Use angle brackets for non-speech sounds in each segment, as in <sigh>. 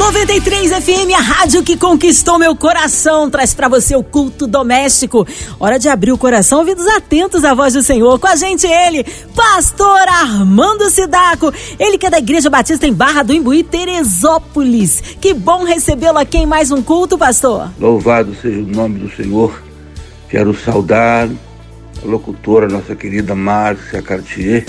93 FM, a rádio que conquistou meu coração, traz para você o culto doméstico. Hora de abrir o coração, ouvidos atentos à voz do Senhor. Com a gente ele, pastor Armando Sidaco, ele que é da Igreja Batista em Barra do Imbuí, Teresópolis. Que bom recebê-lo aqui em mais um culto, pastor. Louvado seja o nome do Senhor. Quero saudar a locutora, nossa querida Márcia Cartier,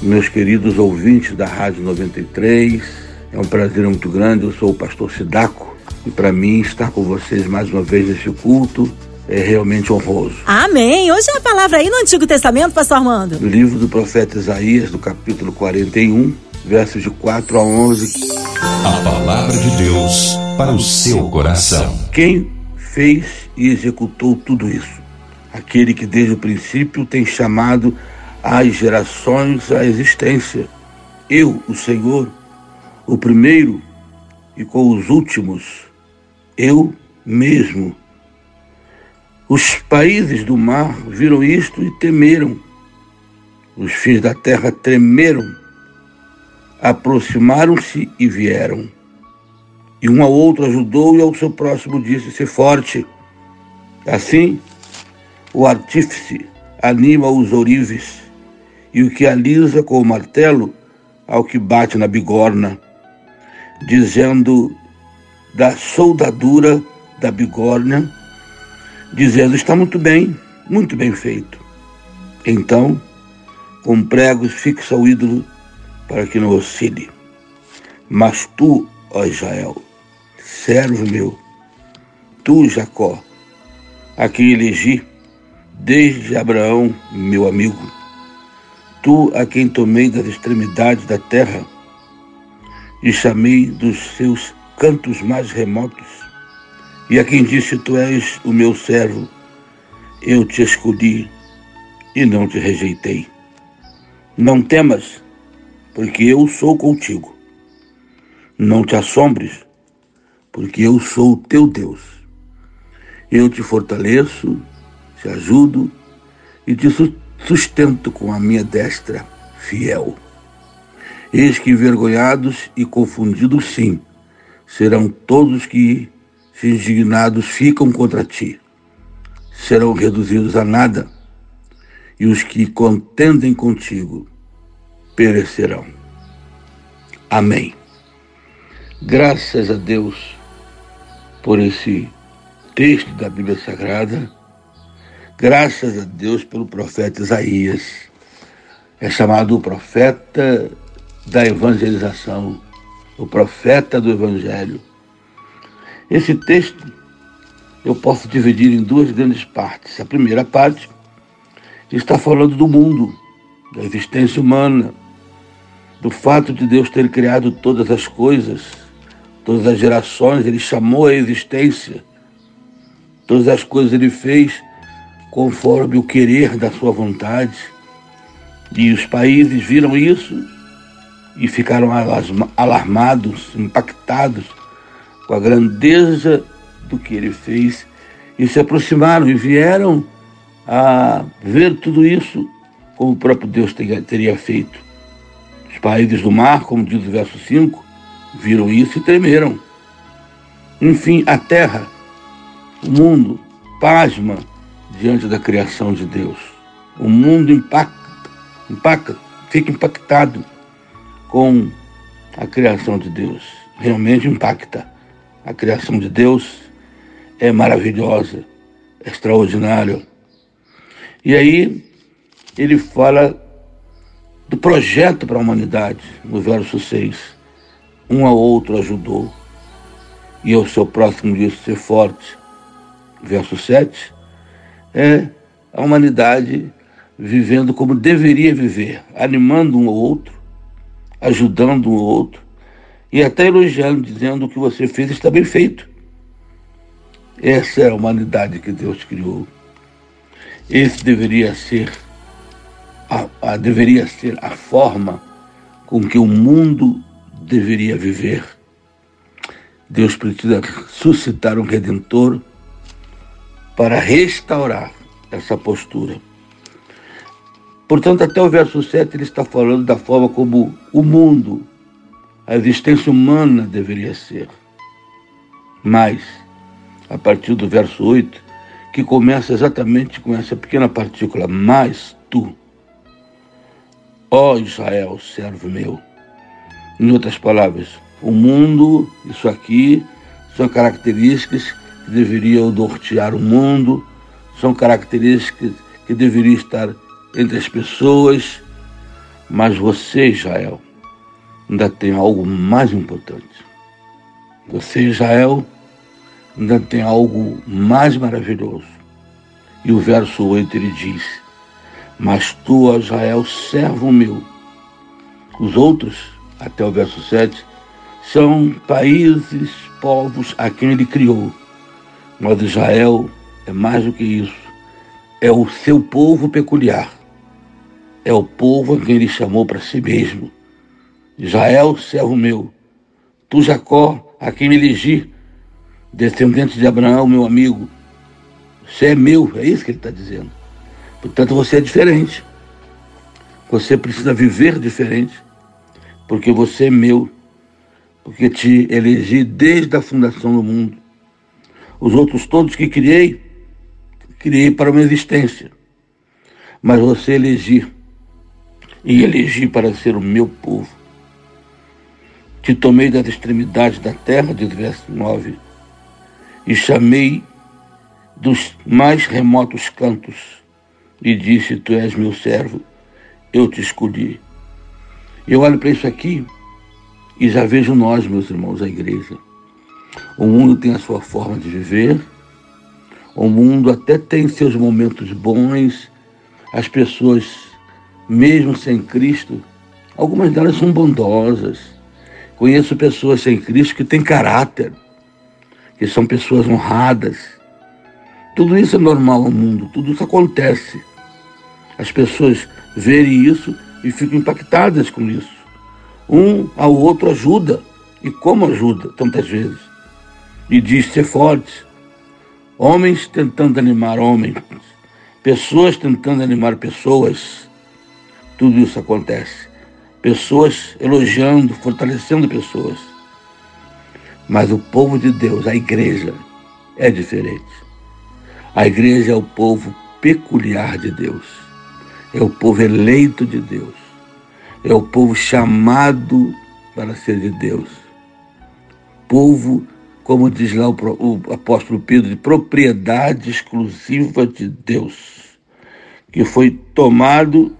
meus queridos ouvintes da Rádio 93 é um prazer muito grande. Eu sou o pastor Sidaco e para mim estar com vocês mais uma vez nesse culto é realmente honroso. Amém. Hoje é a palavra aí no Antigo Testamento, pastor Armando. No livro do profeta Isaías, do capítulo 41, versos de 4 a 11. A palavra de Deus para o seu coração. Quem fez e executou tudo isso? Aquele que desde o princípio tem chamado as gerações à existência. Eu, o Senhor, o primeiro e com os últimos, eu mesmo. Os países do mar viram isto e temeram. Os fins da terra tremeram, aproximaram-se e vieram. E um ao outro ajudou e ao seu próximo disse: Se forte. Assim, o artífice anima os ourives, e o que alisa com o martelo ao que bate na bigorna dizendo da soldadura da bigorna, dizendo: está muito bem, muito bem feito. Então, com pregos fixa o ídolo para que não oscile. Mas tu, ó Israel, servo meu, tu, Jacó, a quem elegi desde Abraão, meu amigo, tu a quem tomei das extremidades da terra, e chamei dos seus cantos mais remotos. E a quem disse: Tu és o meu servo, eu te escolhi e não te rejeitei. Não temas, porque eu sou contigo. Não te assombres, porque eu sou o teu Deus. Eu te fortaleço, te ajudo e te sustento com a minha destra fiel. Eis que envergonhados e confundidos, sim, serão todos que, se indignados, ficam contra ti. Serão reduzidos a nada, e os que contendem contigo perecerão. Amém. Graças a Deus por esse texto da Bíblia Sagrada. Graças a Deus pelo profeta Isaías. É chamado o profeta da evangelização, o profeta do evangelho. Esse texto eu posso dividir em duas grandes partes. A primeira parte está falando do mundo, da existência humana, do fato de Deus ter criado todas as coisas, todas as gerações, ele chamou a existência. Todas as coisas ele fez conforme o querer da sua vontade. E os países viram isso e ficaram alarmados, impactados com a grandeza do que ele fez e se aproximaram e vieram a ver tudo isso como o próprio Deus teria feito. Os países do mar, como diz o verso 5, viram isso e tremeram. Enfim, a terra, o mundo, pasma diante da criação de Deus. O mundo impacta, impacta, fica impactado com a criação de Deus. Realmente impacta. A criação de Deus é maravilhosa, é extraordinária. E aí ele fala do projeto para a humanidade, no verso 6. Um ao outro ajudou, e ao seu próximo disse ser forte. Verso 7 é a humanidade vivendo como deveria viver, animando um ao outro, ajudando um outro e até elogiando, dizendo o que você fez está bem feito. Essa é a humanidade que Deus criou. Esse deveria ser a, a, deveria ser a forma com que o mundo deveria viver. Deus precisa suscitar um redentor para restaurar essa postura. Portanto, até o verso 7 ele está falando da forma como o mundo, a existência humana deveria ser. Mas, a partir do verso 8, que começa exatamente com essa pequena partícula, mas tu, ó Israel, servo meu. Em outras palavras, o mundo, isso aqui, são características que deveriam nortear o mundo, são características que deveriam estar entre as pessoas, mas você, Israel, ainda tem algo mais importante. Você, Israel, ainda tem algo mais maravilhoso. E o verso 8 ele diz: Mas tu, Israel, servo meu. Os outros, até o verso 7, são países, povos a quem ele criou. Mas Israel é mais do que isso. É o seu povo peculiar. É o povo a quem ele chamou para si mesmo. Israel, servo meu. Tu, Jacó, a quem me elegi, descendente de Abraão, meu amigo. Você é meu, é isso que ele está dizendo. Portanto, você é diferente. Você precisa viver diferente, porque você é meu, porque te elegi desde a fundação do mundo. Os outros todos que criei, criei para uma existência. Mas você elegi, e elegi para ser o meu povo. Te tomei das extremidades da terra, diz verso 9, e chamei dos mais remotos cantos, e disse: Tu és meu servo, eu te escolhi. Eu olho para isso aqui e já vejo nós, meus irmãos, a igreja. O mundo tem a sua forma de viver, o mundo até tem seus momentos bons, as pessoas, mesmo sem Cristo, algumas delas são bondosas. Conheço pessoas sem Cristo que têm caráter, que são pessoas honradas. Tudo isso é normal no mundo, tudo isso acontece. As pessoas verem isso e ficam impactadas com isso. Um ao outro ajuda, e como ajuda, tantas vezes e diz ser forte. Homens tentando animar homens, pessoas tentando animar pessoas. Tudo isso acontece. Pessoas elogiando, fortalecendo pessoas. Mas o povo de Deus, a igreja, é diferente. A igreja é o povo peculiar de Deus. É o povo eleito de Deus. É o povo chamado para ser de Deus. Povo como diz lá o, o apóstolo Pedro, de propriedade exclusiva de Deus, que foi tomado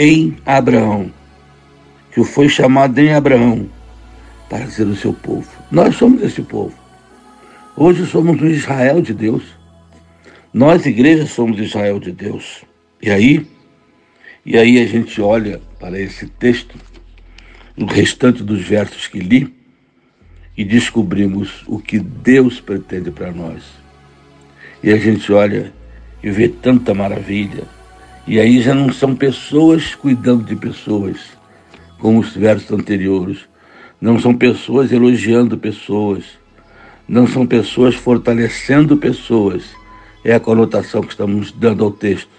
em Abraão, que foi chamado em Abraão para ser o seu povo. Nós somos esse povo. Hoje somos o Israel de Deus. Nós, igreja, somos Israel de Deus. E aí, e aí a gente olha para esse texto, o restante dos versos que li, e descobrimos o que Deus pretende para nós. E a gente olha e vê tanta maravilha. E aí já não são pessoas cuidando de pessoas, como os versos anteriores. Não são pessoas elogiando pessoas. Não são pessoas fortalecendo pessoas. É a conotação que estamos dando ao texto.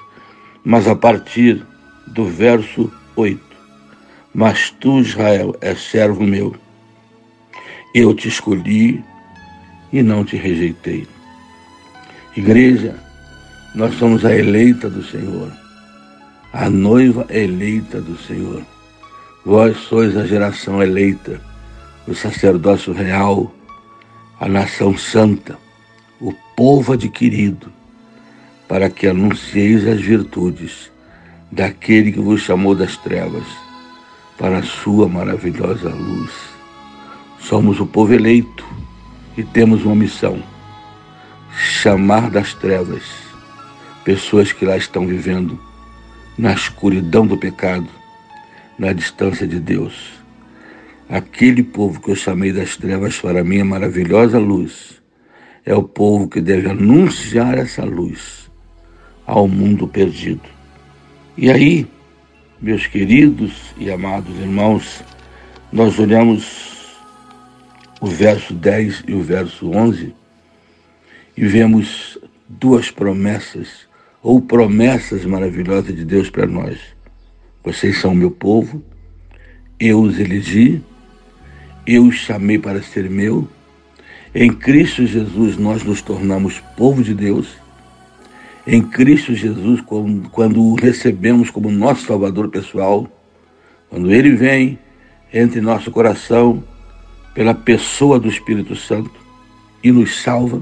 Mas a partir do verso 8. Mas tu, Israel, és servo meu eu te escolhi e não te rejeitei. Igreja, nós somos a eleita do Senhor, a noiva eleita do Senhor. Vós sois a geração eleita, o sacerdócio real, a nação santa, o povo adquirido, para que anuncieis as virtudes daquele que vos chamou das trevas para a sua maravilhosa luz. Somos o povo eleito e temos uma missão: chamar das trevas pessoas que lá estão vivendo na escuridão do pecado, na distância de Deus. Aquele povo que eu chamei das trevas para minha maravilhosa luz é o povo que deve anunciar essa luz ao mundo perdido. E aí, meus queridos e amados irmãos, nós olhamos o verso 10 e o verso 11, e vemos duas promessas ou promessas maravilhosas de Deus para nós. Vocês são meu povo, eu os elegi, eu os chamei para ser meu. Em Cristo Jesus nós nos tornamos povo de Deus. Em Cristo Jesus, quando o recebemos como nosso Salvador pessoal, quando Ele vem entre nosso coração pela pessoa do Espírito Santo e nos salva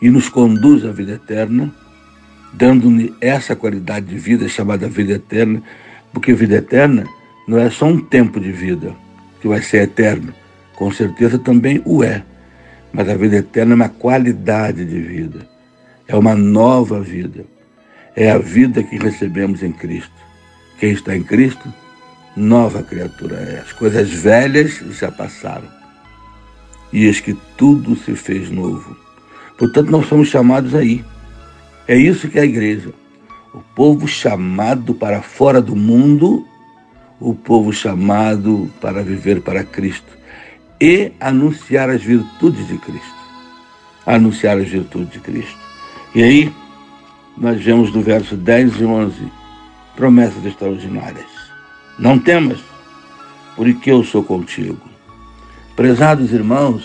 e nos conduz à vida eterna, dando-nos essa qualidade de vida chamada vida eterna, porque vida eterna não é só um tempo de vida que vai ser eterno, com certeza também o é, mas a vida eterna é uma qualidade de vida, é uma nova vida, é a vida que recebemos em Cristo. Quem está em Cristo, nova criatura é. As coisas velhas já passaram, e eis que tudo se fez novo. Portanto, nós somos chamados aí é isso que é a igreja. O povo chamado para fora do mundo, o povo chamado para viver para Cristo e anunciar as virtudes de Cristo. Anunciar as virtudes de Cristo. E aí, nós vemos do verso 10 e 11 promessas extraordinárias. Não temas, porque eu sou contigo. Prezados irmãos,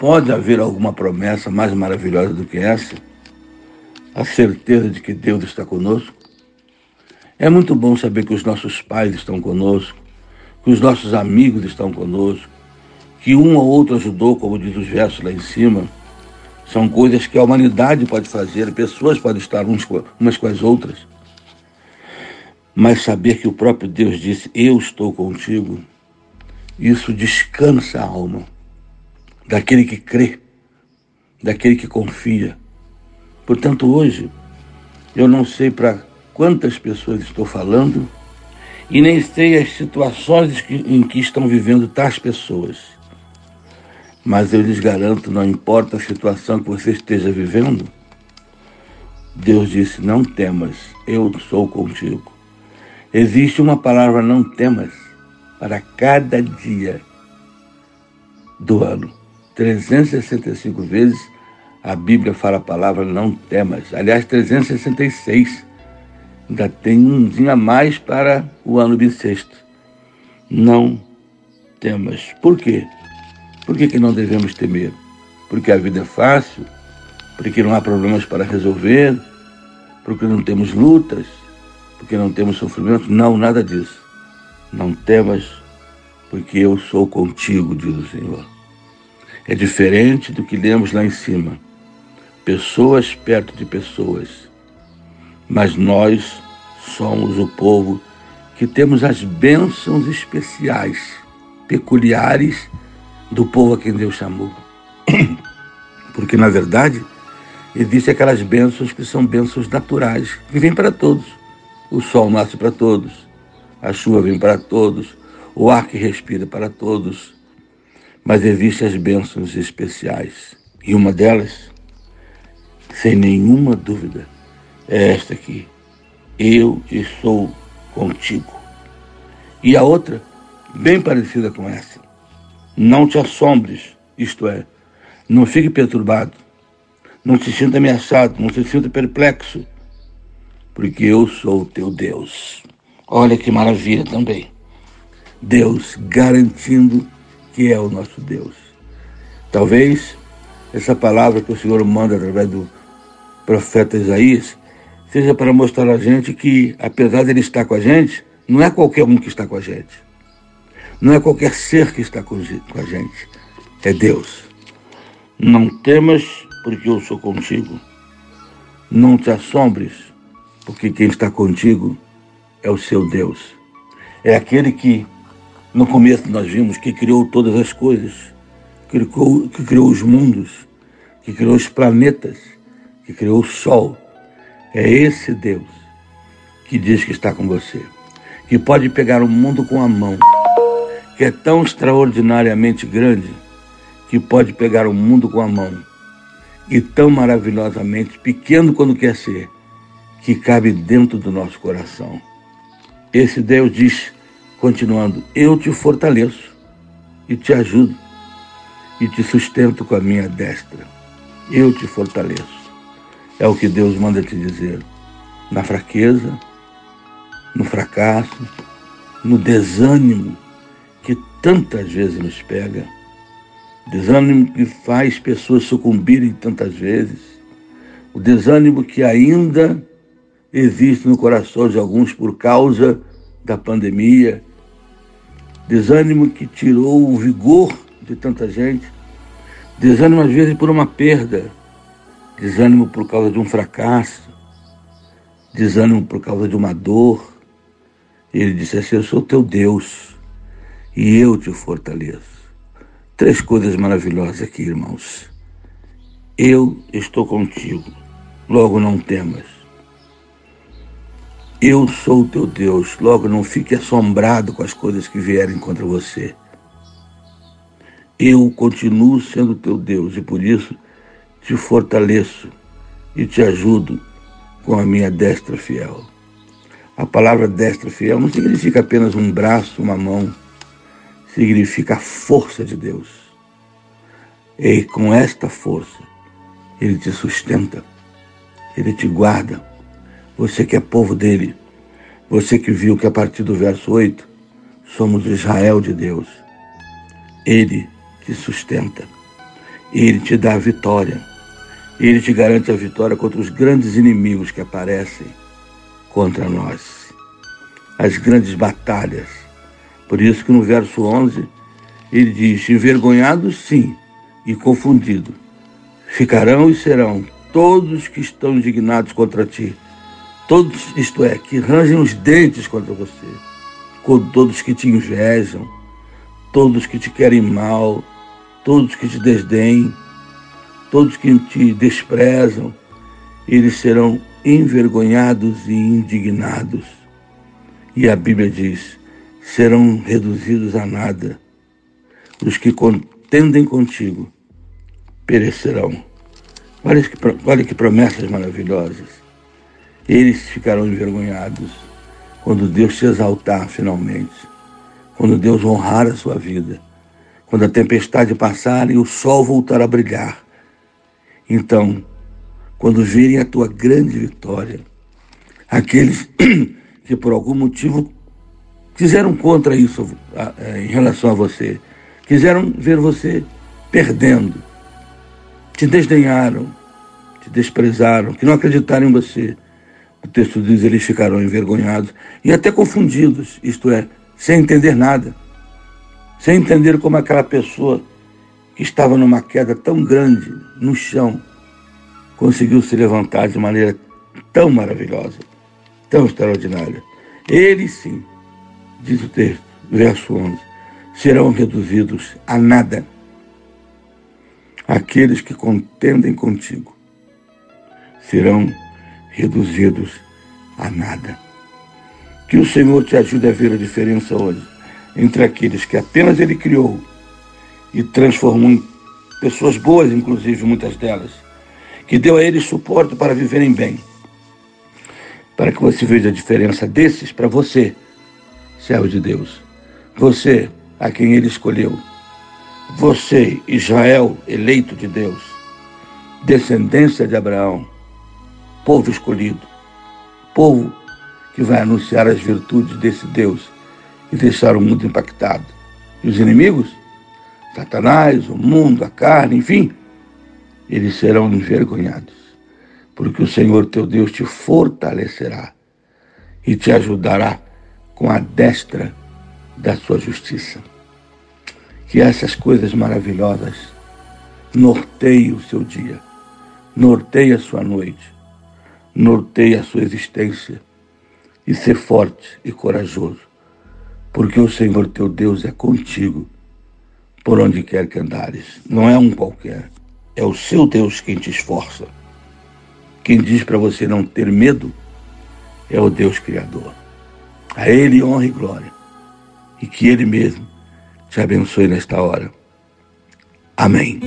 pode haver alguma promessa mais maravilhosa do que essa? A certeza de que Deus está conosco. É muito bom saber que os nossos pais estão conosco, que os nossos amigos estão conosco, que um ou outro ajudou, como diz os versos lá em cima. São coisas que a humanidade pode fazer, pessoas podem estar umas com as outras. Mas saber que o próprio Deus disse: Eu estou contigo, isso descansa a alma daquele que crê, daquele que confia Portanto, hoje, eu não sei para quantas pessoas estou falando e nem sei as situações em que estão vivendo tais pessoas. Mas eu lhes garanto, não importa a situação que você esteja vivendo, Deus disse: Não temas, eu sou contigo. Existe uma palavra não temas para cada dia do ano. 365 vezes a Bíblia fala a palavra não temas. Aliás, 366. Ainda tem um dia a mais para o ano bissexto. Não temas. Por quê? Por que, que não devemos temer? Porque a vida é fácil? Porque não há problemas para resolver? Porque não temos lutas? Porque não temos sofrimento? Não, nada disso. Não temas, porque eu sou contigo, diz o Senhor. É diferente do que lemos lá em cima pessoas perto de pessoas. Mas nós somos o povo que temos as bênçãos especiais, peculiares do povo a quem Deus chamou. <clears throat> Porque, na verdade, existem aquelas bênçãos que são bênçãos naturais, que vêm para todos. O sol nasce para todos, a chuva vem para todos, o ar que respira para todos. Mas existem as bênçãos especiais. E uma delas sem nenhuma dúvida, é esta aqui. Eu estou contigo. E a outra, bem parecida com essa. Não te assombres, isto é, não fique perturbado, não se sinta ameaçado, não se sinta perplexo, porque eu sou o teu Deus. Olha que maravilha também. Deus garantindo que é o nosso Deus. Talvez essa palavra que o Senhor manda através do profeta Isaías, seja para mostrar a gente que, apesar de ele estar com a gente, não é qualquer um que está com a gente. Não é qualquer ser que está com a gente. É Deus. Não temas, porque eu sou contigo. Não te assombres, porque quem está contigo é o seu Deus. É aquele que, no começo nós vimos, que criou todas as coisas, que criou, que criou os mundos, que criou os planetas, que criou o sol. É esse Deus que diz que está com você, que pode pegar o mundo com a mão, que é tão extraordinariamente grande que pode pegar o mundo com a mão e tão maravilhosamente pequeno quando quer ser, que cabe dentro do nosso coração. Esse Deus diz, continuando: Eu te fortaleço e te ajudo e te sustento com a minha destra. Eu te fortaleço. É o que Deus manda te dizer. Na fraqueza, no fracasso, no desânimo que tantas vezes nos pega, desânimo que faz pessoas sucumbirem tantas vezes, o desânimo que ainda existe no coração de alguns por causa da pandemia, desânimo que tirou o vigor de tanta gente, desânimo às vezes por uma perda, desânimo por causa de um fracasso, desânimo por causa de uma dor. Ele disse assim: Eu sou teu Deus e eu te fortaleço. Três coisas maravilhosas aqui, irmãos. Eu estou contigo, logo não temas. Eu sou teu Deus, logo não fique assombrado com as coisas que vierem contra você. Eu continuo sendo teu Deus e por isso te fortaleço e te ajudo com a minha destra fiel. A palavra destra fiel não significa apenas um braço, uma mão, significa a força de Deus. E com esta força, Ele te sustenta, Ele te guarda. Você que é povo dele, você que viu que a partir do verso 8, somos Israel de Deus. Ele te sustenta, Ele te dá a vitória ele te garante a vitória contra os grandes inimigos que aparecem contra nós. As grandes batalhas. Por isso que no verso 11 ele diz: envergonhados sim e confundidos ficarão e serão todos que estão indignados contra ti. Todos, isto é, que rangem os dentes contra você. Todos que te invejam, todos que te querem mal, todos que te desdenhem todos que te desprezam, eles serão envergonhados e indignados. E a Bíblia diz: serão reduzidos a nada. Os que contendem contigo perecerão. Olha que, olha que promessas maravilhosas. Eles ficarão envergonhados quando Deus te exaltar finalmente, quando Deus honrar a sua vida, quando a tempestade passar e o sol voltar a brilhar então, quando virem a tua grande vitória, aqueles <clears throat> que por algum motivo fizeram contra isso é, em relação a você, quiseram ver você perdendo, te desdenharam, te desprezaram, que não acreditaram em você. O texto diz: eles ficarão envergonhados e até confundidos, isto é, sem entender nada, sem entender como aquela pessoa que estava numa queda tão grande no chão, conseguiu se levantar de maneira tão maravilhosa, tão extraordinária. Eles sim, diz o texto, verso 11, serão reduzidos a nada. Aqueles que contendem contigo serão reduzidos a nada. Que o Senhor te ajude a ver a diferença hoje entre aqueles que apenas Ele criou e transformou em pessoas boas, inclusive muitas delas, que deu a eles suporte para viverem bem. Para que você veja a diferença desses para você, servo de Deus. Você, a quem ele escolheu. Você, Israel, eleito de Deus. Descendência de Abraão. Povo escolhido. Povo que vai anunciar as virtudes desse Deus e deixar o mundo impactado. E os inimigos? Satanás, o mundo, a carne, enfim, eles serão envergonhados, porque o Senhor teu Deus te fortalecerá e te ajudará com a destra da sua justiça. Que essas coisas maravilhosas norteiem o seu dia, norteiem a sua noite, norteiem a sua existência e ser forte e corajoso, porque o Senhor teu Deus é contigo por onde quer que andares. Não é um qualquer. É o seu Deus quem te esforça. Quem diz para você não ter medo é o Deus Criador. A Ele honra e glória. E que Ele mesmo te abençoe nesta hora. Amém.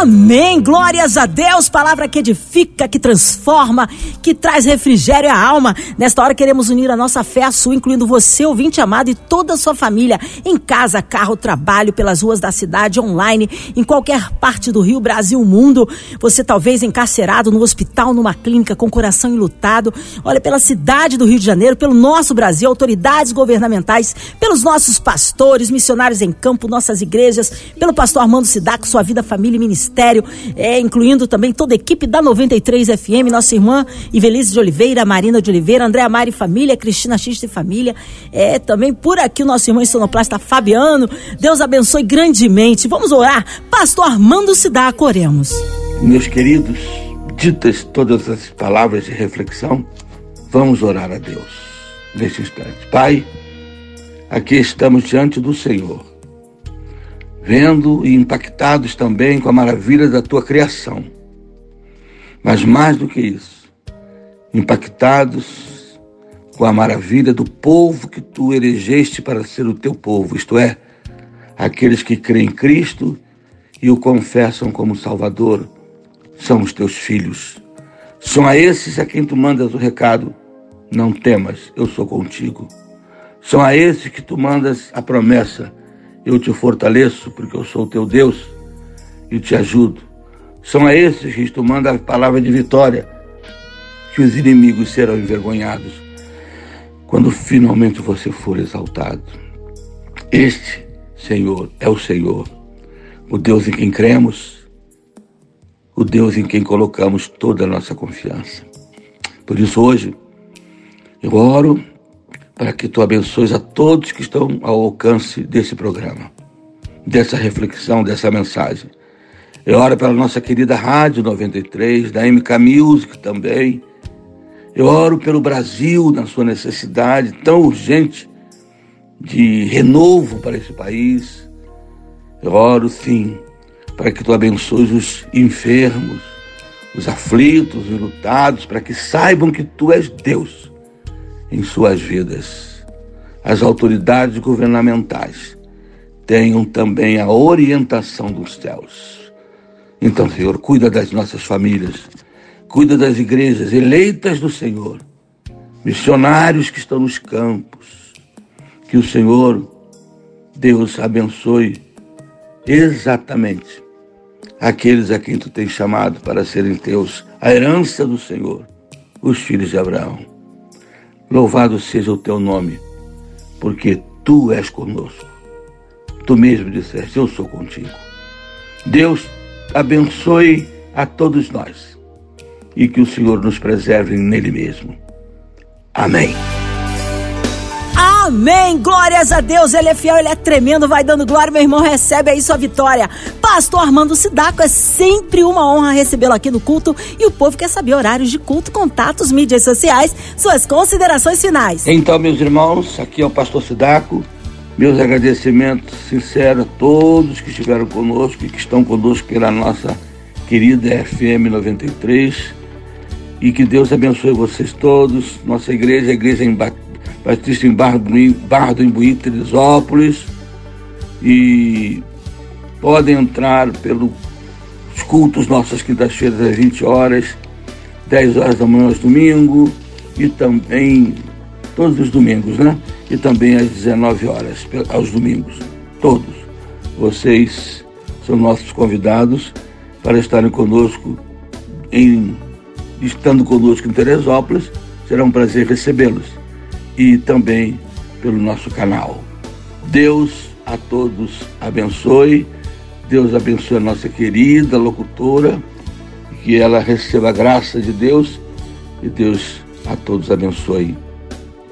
Amém. Glórias a Deus. Palavra que edifica, que transforma, que traz refrigério à alma. Nesta hora queremos unir a nossa fé à sua, incluindo você, ouvinte amado, e toda a sua família, em casa, carro, trabalho, pelas ruas da cidade, online, em qualquer parte do Rio, Brasil, mundo. Você talvez encarcerado no hospital, numa clínica, com coração enlutado. Olha, pela cidade do Rio de Janeiro, pelo nosso Brasil, autoridades governamentais, pelos nossos pastores, missionários em campo, nossas igrejas, pelo pastor Armando Sidaco, sua vida, família e ministério Ministério, é, incluindo também toda a equipe da 93 FM, nossa irmã Ivelise de Oliveira, Marina de Oliveira, André Mari Família, Cristina X de Família, é também por aqui o nosso irmão sonoplasta Fabiano. Deus abençoe grandemente. Vamos orar. Pastor Armando Sidaco, oremos. Meus queridos, ditas todas as palavras de reflexão, vamos orar a Deus neste instante. Pai, aqui estamos diante do Senhor vendo e impactados também com a maravilha da tua criação. Mas mais do que isso, impactados com a maravilha do povo que tu elegeste para ser o teu povo, isto é, aqueles que creem em Cristo e o confessam como Salvador, são os teus filhos. São a esses a quem tu mandas o recado: não temas, eu sou contigo. São a esses que tu mandas a promessa: eu te fortaleço, porque eu sou teu Deus e te ajudo. São a esses que tu manda a palavra de vitória, que os inimigos serão envergonhados quando finalmente você for exaltado. Este, Senhor, é o Senhor, o Deus em quem cremos, o Deus em quem colocamos toda a nossa confiança. Por isso, hoje, eu oro para que tu abençoes a todos que estão ao alcance desse programa, dessa reflexão, dessa mensagem. Eu oro pela nossa querida Rádio 93, da MK Music também. Eu oro pelo Brasil, na sua necessidade tão urgente de renovo para esse país. Eu oro, sim, para que tu abençoes os enfermos, os aflitos, os lutados, para que saibam que tu és Deus em suas vidas. As autoridades governamentais tenham também a orientação dos céus. Então, Senhor, cuida das nossas famílias, cuida das igrejas eleitas do Senhor, missionários que estão nos campos. Que o Senhor, Deus, abençoe exatamente aqueles a quem tu tens chamado para serem teus, a herança do Senhor, os filhos de Abraão. Louvado seja o teu nome, porque tu és conosco. Tu mesmo disseste: Eu sou contigo. Deus abençoe a todos nós e que o Senhor nos preserve nele mesmo. Amém. Amém. Glórias a Deus. Ele é fiel, ele é tremendo. Vai dando glória, meu irmão. Recebe aí sua vitória. Pastor Armando Sidaco, é sempre uma honra recebê-lo aqui no culto. E o povo quer saber horários de culto, contatos, mídias sociais, suas considerações finais. Então, meus irmãos, aqui é o Pastor Sidaco. Meus agradecimentos sinceros a todos que estiveram conosco e que estão conosco pela nossa querida FM 93. E que Deus abençoe vocês todos. Nossa igreja, a igreja em Batista em Barra do, Imbuí, Teresópolis. E podem entrar pelos cultos nossas quintas-feiras às 20 horas, 10 horas da manhã aos domingo e também todos os domingos, né? E também às 19 horas aos domingos, todos. Vocês são nossos convidados para estarem conosco em estando conosco em Teresópolis, será um prazer recebê-los e também pelo nosso canal. Deus a todos abençoe. Deus abençoe a nossa querida locutora, que ela receba a graça de Deus e Deus a todos abençoe.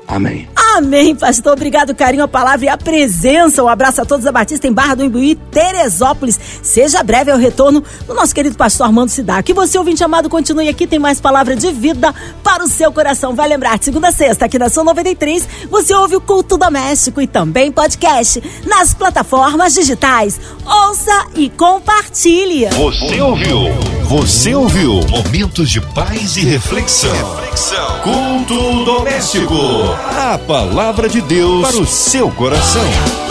Amém. Amém, pastor. Obrigado, carinho, a palavra e a presença. Um abraço a todos da Batista em Barra do Imbuí, Teresópolis. Seja breve ao retorno do nosso querido pastor Armando Cidá. Que você, ouvinte amado, continue aqui. Tem mais palavra de vida para o seu coração. Vai lembrar, segunda a sexta, aqui na São 93, você ouve o culto doméstico e também podcast nas plataformas digitais. Ouça e compartilhe. Você ouviu? Você ouviu? Momentos de paz e reflexão. reflexão. Culto doméstico. A palavra de Deus para o seu coração.